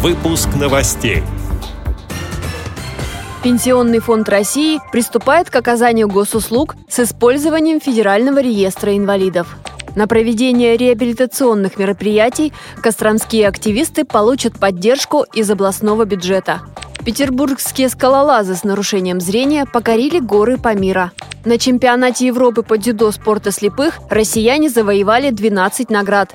Выпуск новостей. Пенсионный фонд России приступает к оказанию госуслуг с использованием Федерального реестра инвалидов. На проведение реабилитационных мероприятий костромские активисты получат поддержку из областного бюджета. Петербургские скалолазы с нарушением зрения покорили горы Памира. На чемпионате Европы по дзюдо спорта слепых россияне завоевали 12 наград.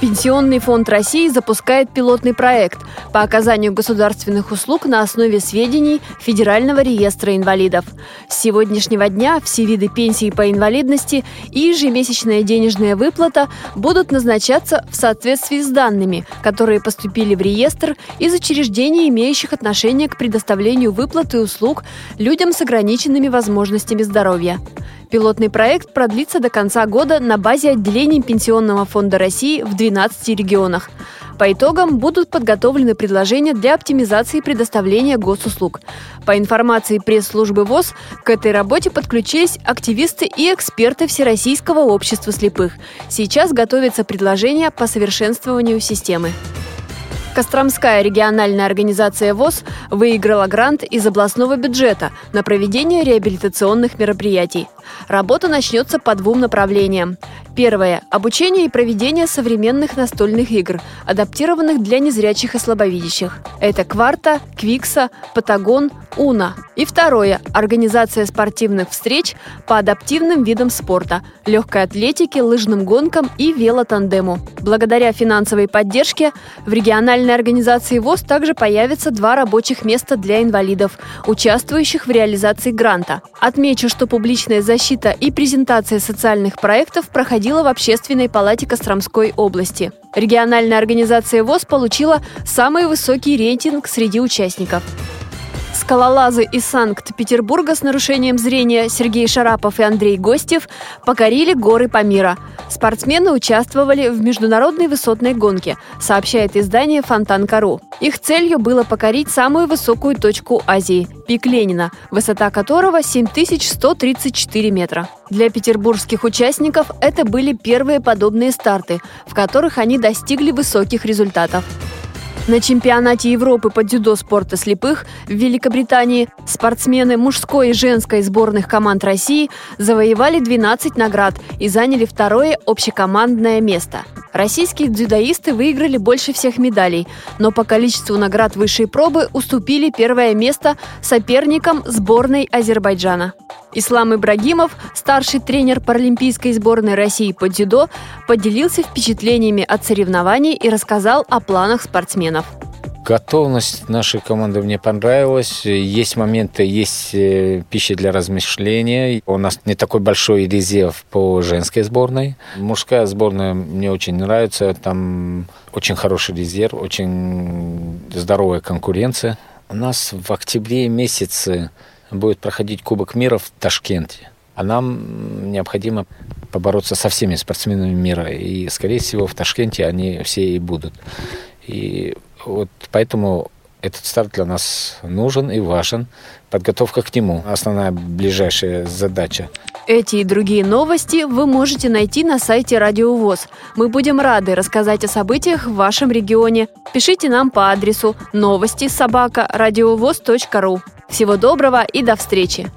Пенсионный фонд России запускает пилотный проект по оказанию государственных услуг на основе сведений Федерального реестра инвалидов. С сегодняшнего дня все виды пенсии по инвалидности и ежемесячная денежная выплата будут назначаться в соответствии с данными, которые поступили в реестр из учреждений, имеющих отношение к предоставлению выплаты услуг людям с ограниченными возможностями здоровья. Пилотный проект продлится до конца года на базе отделений Пенсионного фонда России в 12 регионах. По итогам будут подготовлены предложения для оптимизации предоставления госуслуг. По информации пресс-службы ВОЗ, к этой работе подключились активисты и эксперты Всероссийского общества слепых. Сейчас готовится предложение по совершенствованию системы. Костромская региональная организация ВОЗ выиграла грант из областного бюджета на проведение реабилитационных мероприятий. Работа начнется по двум направлениям. Первое – обучение и проведение современных настольных игр, адаптированных для незрячих и слабовидящих. Это Кварта, Квикса, Патагон, Уна. И второе – организация спортивных встреч по адаптивным видам спорта, легкой атлетике, лыжным гонкам и велотандему. Благодаря финансовой поддержке в региональной организации ВОЗ также появится два рабочих места для инвалидов, участвующих в реализации гранта. Отмечу, что публичная защита и презентация социальных проектов проходила в Общественной палате Костромской области. Региональная организация ВОЗ получила самый высокий рейтинг среди участников. Скалолазы из Санкт-Петербурга с нарушением зрения Сергей Шарапов и Андрей Гостев покорили горы Памира. Спортсмены участвовали в международной высотной гонке, сообщает издание «Фонтан.кару». Их целью было покорить самую высокую точку Азии – пик Ленина, высота которого 7134 метра. Для петербургских участников это были первые подобные старты, в которых они достигли высоких результатов. На чемпионате Европы по дзюдо спорта слепых в Великобритании спортсмены мужской и женской сборных команд России завоевали 12 наград и заняли второе общекомандное место. Российские дзюдоисты выиграли больше всех медалей, но по количеству наград высшей пробы уступили первое место соперникам сборной Азербайджана. Ислам Ибрагимов, старший тренер паралимпийской сборной России по дзюдо, поделился впечатлениями от соревнований и рассказал о планах спортсменов. Готовность нашей команды мне понравилась. Есть моменты, есть э, пища для размышления. У нас не такой большой резерв по женской сборной. Мужская сборная мне очень нравится. Там очень хороший резерв, очень здоровая конкуренция. У нас в октябре месяце будет проходить Кубок мира в Ташкенте. А нам необходимо побороться со всеми спортсменами мира. И, скорее всего, в Ташкенте они все и будут. И вот поэтому этот старт для нас нужен и важен. Подготовка к нему – основная ближайшая задача. Эти и другие новости вы можете найти на сайте Радио ВОЗ. Мы будем рады рассказать о событиях в вашем регионе. Пишите нам по адресу новости собака ру. Всего доброго и до встречи!